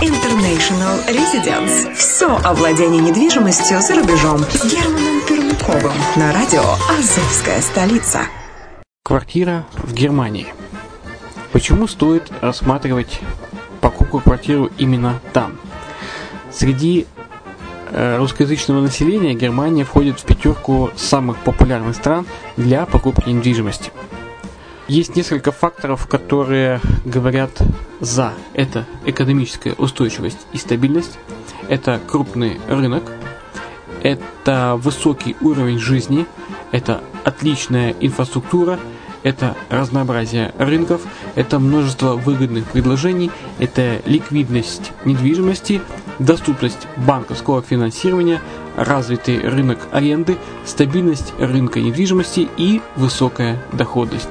International Residence. Все о владении недвижимостью за рубежом с Германом Пермяковым на радио «Азовская столица». Квартира в Германии. Почему стоит рассматривать покупку квартиры именно там? Среди э, русскоязычного населения Германия входит в пятерку самых популярных стран для покупки недвижимости. Есть несколько факторов, которые говорят за. Это экономическая устойчивость и стабильность, это крупный рынок, это высокий уровень жизни, это отличная инфраструктура, это разнообразие рынков, это множество выгодных предложений, это ликвидность недвижимости, доступность банковского финансирования, развитый рынок аренды, стабильность рынка недвижимости и высокая доходность.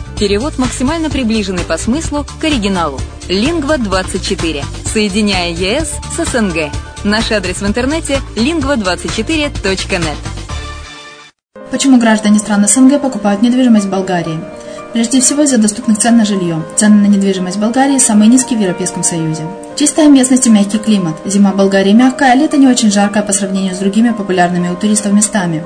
Перевод максимально приближенный по смыслу к оригиналу. Лингва24. Соединяя ЕС с СНГ. Наш адрес в интернете lingva24.net. Почему граждане стран СНГ покупают недвижимость в Болгарии? Прежде всего из-за доступных цен на жилье. Цены на недвижимость в Болгарии самые низкие в Европейском Союзе. Чистая местность и мягкий климат. Зима в Болгарии мягкая, а лето не очень жаркое по сравнению с другими популярными у туристов местами.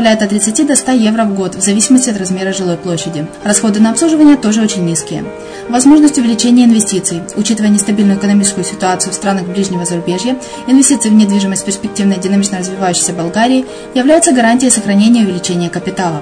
от 30 до 100 евро в год, в зависимости от размера жилой площади. Расходы на обслуживание тоже очень низкие. Возможность увеличения инвестиций. Учитывая нестабильную экономическую ситуацию в странах ближнего зарубежья, инвестиции в недвижимость перспективной динамично развивающейся Болгарии являются гарантией сохранения и увеличения капитала.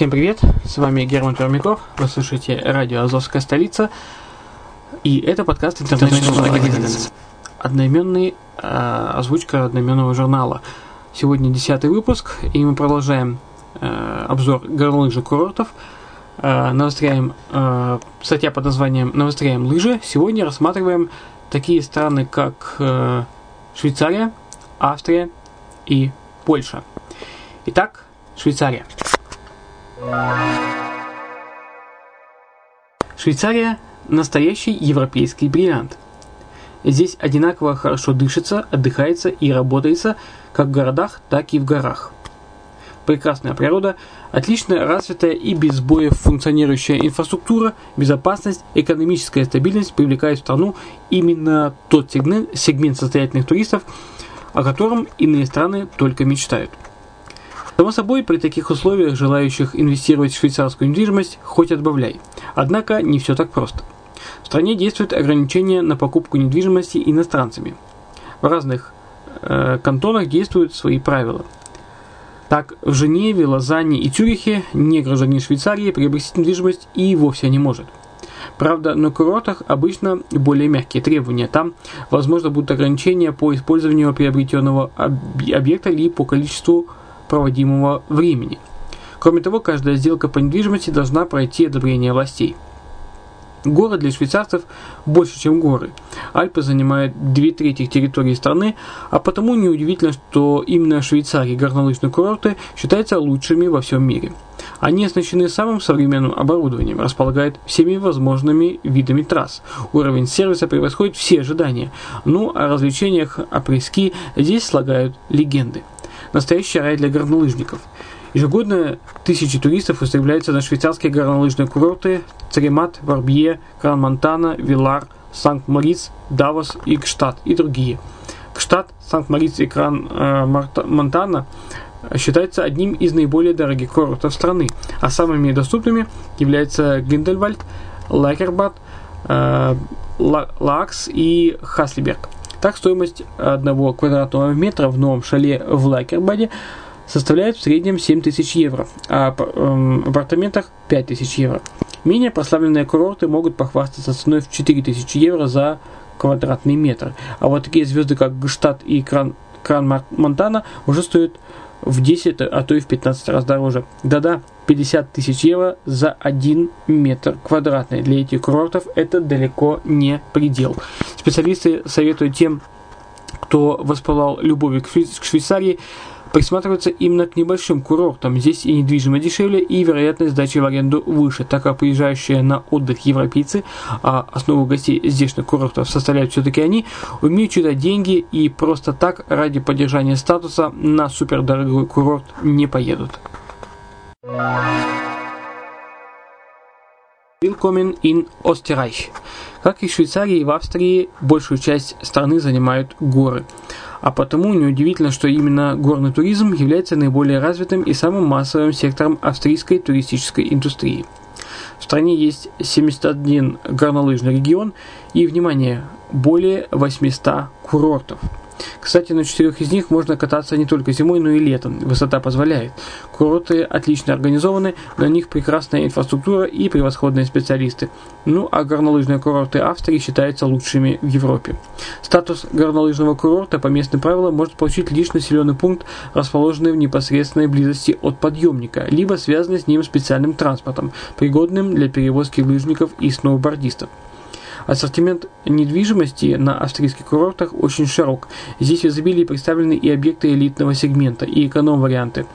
Всем привет, с вами Герман Пермяков, вы слушаете радио «Азовская столица», и это подкаст International одноименный, э, озвучка одноименного журнала. Сегодня десятый выпуск, и мы продолжаем э, обзор горнолыжных курортов, э, навостряем, э, статья под названием «Навостряем лыжи». Сегодня рассматриваем такие страны, как э, Швейцария, Австрия и Польша. Итак, Швейцария. Швейцария – настоящий европейский бриллиант. Здесь одинаково хорошо дышится, отдыхается и работается как в городах, так и в горах. Прекрасная природа, отлично развитая и без сбоев функционирующая инфраструктура, безопасность, экономическая стабильность привлекают в страну именно тот сегмент, сегмент состоятельных туристов, о котором иные страны только мечтают. Само собой, при таких условиях желающих инвестировать в швейцарскую недвижимость хоть отбавляй. Однако не все так просто. В стране действуют ограничения на покупку недвижимости иностранцами. В разных э, кантонах действуют свои правила. Так, в Женеве, Лозанне и Цюрихе не гражданин Швейцарии приобрести недвижимость и вовсе не может. Правда, на курортах обычно более мягкие требования. Там, возможно, будут ограничения по использованию приобретенного объекта или по количеству проводимого времени. Кроме того, каждая сделка по недвижимости должна пройти одобрение властей. Горы для швейцарцев больше, чем горы. Альпы занимают две трети территории страны, а потому неудивительно, что именно в Швейцарии горнолыжные курорты считаются лучшими во всем мире. Они оснащены самым современным оборудованием, располагают всеми возможными видами трасс. Уровень сервиса превосходит все ожидания. Ну, о развлечениях апрески здесь слагают легенды настоящий рай для горнолыжников. Ежегодно тысячи туристов устремляются на швейцарские горнолыжные курорты Церемат, Варбье, Кран-Монтана, Вилар, Санкт-Мориц, Давос и Кштадт и другие. Кштадт, Санкт-Мориц и Кран-Монтана считаются одним из наиболее дорогих курортов страны, а самыми доступными являются Гриндельвальд, Лакербад, э, Лакс и Хаслиберг – так, стоимость одного квадратного метра в новом шале в Лакербаде составляет в среднем 7 тысяч евро, а в эм, апартаментах 5 тысяч евро. Менее прославленные курорты могут похвастаться ценой в 4 тысячи евро за квадратный метр. А вот такие звезды, как Гштадт и Кран, Кран Монтана, уже стоят в 10, а то и в 15 раз дороже. Да-да, 50 тысяч евро за 1 метр квадратный. Для этих курортов это далеко не предел. Специалисты советуют тем, кто воспылал любовью к Швейцарии, присматриваться именно к небольшим курортам. Здесь и недвижимость дешевле, и вероятность сдачи в аренду выше, так как приезжающие на отдых европейцы, а основу гостей здешних курортов составляют все-таки они, умеют читать деньги и просто так ради поддержания статуса на супердорогой курорт не поедут. Willkommen in Österreich. Как и в Швейцарии и в Австрии, большую часть страны занимают горы. А потому неудивительно, что именно горный туризм является наиболее развитым и самым массовым сектором австрийской туристической индустрии. В стране есть 71 горнолыжный регион и, внимание, более 800 курортов – кстати, на четырех из них можно кататься не только зимой, но и летом. Высота позволяет. Курорты отлично организованы, на них прекрасная инфраструктура и превосходные специалисты. Ну, а горнолыжные курорты Австрии считаются лучшими в Европе. Статус горнолыжного курорта по местным правилам может получить лишь населенный пункт, расположенный в непосредственной близости от подъемника, либо связанный с ним специальным транспортом, пригодным для перевозки лыжников и сноубордистов. Ассортимент недвижимости на австрийских курортах очень широк. Здесь в изобилии представлены и объекты элитного сегмента, и эконом-варианты.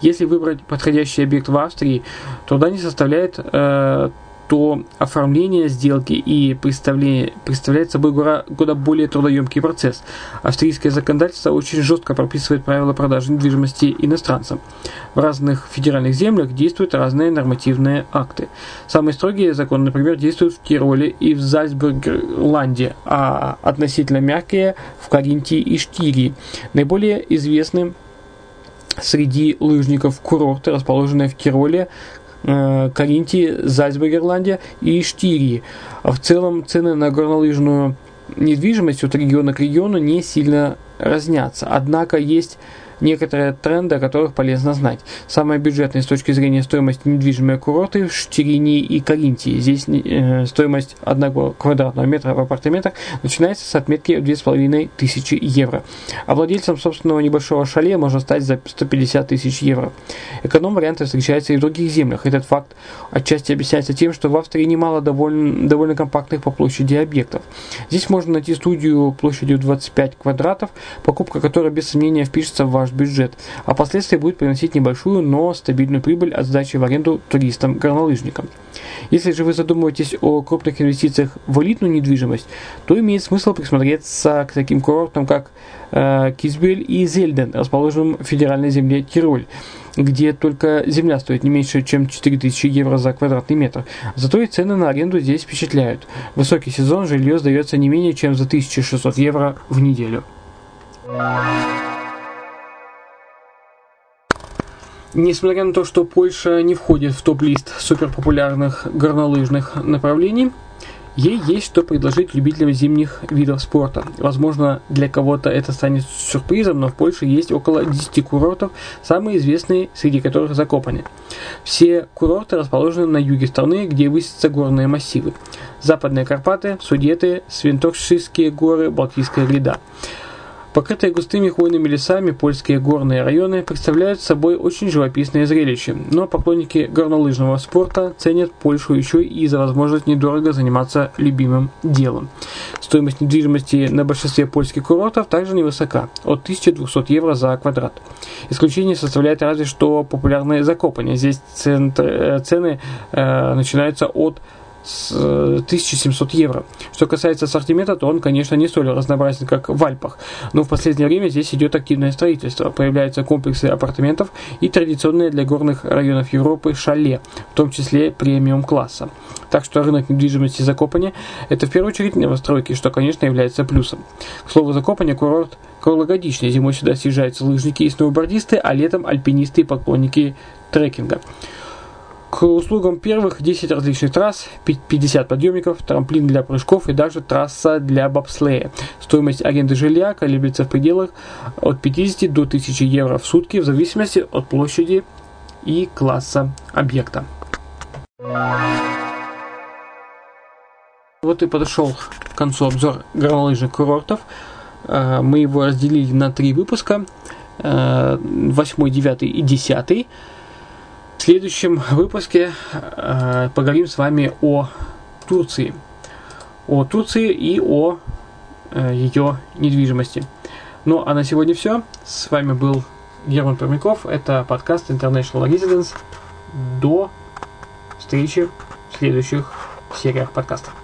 Если выбрать подходящий объект в Австрии, труда не составляет э, то оформление сделки и представление представляет собой куда более трудоемкий процесс. Австрийское законодательство очень жестко прописывает правила продажи недвижимости иностранцам. В разных федеральных землях действуют разные нормативные акты. Самые строгие законы, например, действуют в Тироле и в Зальцбургерланде, а относительно мягкие в Каринтии и Штирии. Наиболее известны среди лыжников курорты, расположенные в Тироле, Каринтии, Зальцбург, и Штирии. В целом цены на горнолыжную недвижимость от региона к региону не сильно разнятся. Однако есть некоторые тренды, о которых полезно знать. Самые бюджетные с точки зрения стоимости недвижимые курорты в Штирине и Каринтии. Здесь э, стоимость одного квадратного метра в апартаментах начинается с отметки в 2500 евро. А владельцем собственного небольшого шале можно стать за 150 тысяч евро. Эконом-варианты встречаются и в других землях. Этот факт отчасти объясняется тем, что в Австрии немало довольно, довольно компактных по площади объектов. Здесь можно найти студию площадью 25 квадратов, покупка которой без сомнения впишется в ваш бюджет, а впоследствии будет приносить небольшую, но стабильную прибыль от сдачи в аренду туристам-горнолыжникам. Если же вы задумываетесь о крупных инвестициях в элитную недвижимость, то имеет смысл присмотреться к таким курортам, как э, Кизбель и Зельден, расположенным в федеральной земле Тироль где только земля стоит не меньше, чем 4000 евро за квадратный метр. Зато и цены на аренду здесь впечатляют. Высокий сезон жилье сдается не менее чем за 1600 евро в неделю. Несмотря на то, что Польша не входит в топ-лист суперпопулярных горнолыжных направлений, Ей есть что предложить любителям зимних видов спорта. Возможно, для кого-то это станет сюрпризом, но в Польше есть около 10 курортов, самые известные среди которых Закопаны. Все курорты расположены на юге страны, где высятся горные массивы. Западные Карпаты, Судеты, Свинтокшистские горы, Балтийская гряда. Покрытые густыми хвойными лесами польские горные районы представляют собой очень живописное зрелище, но поклонники горнолыжного спорта ценят Польшу еще и за возможность недорого заниматься любимым делом. Стоимость недвижимости на большинстве польских курортов также невысока – от 1200 евро за квадрат. Исключение составляет разве что популярные закопания. Здесь центр, э, цены э, начинаются от с 1700 э, евро. Что касается ассортимента, то он, конечно, не столь разнообразен, как в Альпах, но в последнее время здесь идет активное строительство. Появляются комплексы апартаментов и традиционные для горных районов Европы шале, в том числе премиум-класса. Так что рынок недвижимости Закопания – это в первую очередь новостройки, что, конечно, является плюсом. К слову, Закопания – курорт круглогодичный. Зимой сюда съезжаются лыжники и сноубордисты, а летом альпинисты и поклонники трекинга. К услугам первых 10 различных трасс, 50 подъемников, трамплин для прыжков и даже трасса для бобслея. Стоимость аренды жилья колеблется в пределах от 50 до 1000 евро в сутки в зависимости от площади и класса объекта. Вот и подошел к концу обзор горнолыжных курортов. Э, мы его разделили на три выпуска. 8, э, 9 и 10. В следующем выпуске э, поговорим с вами о Турции. О Турции и о э, ее недвижимости. Ну а на сегодня все. С вами был Герман Пермяков. Это подкаст International Residence. До встречи в следующих сериях подкастов.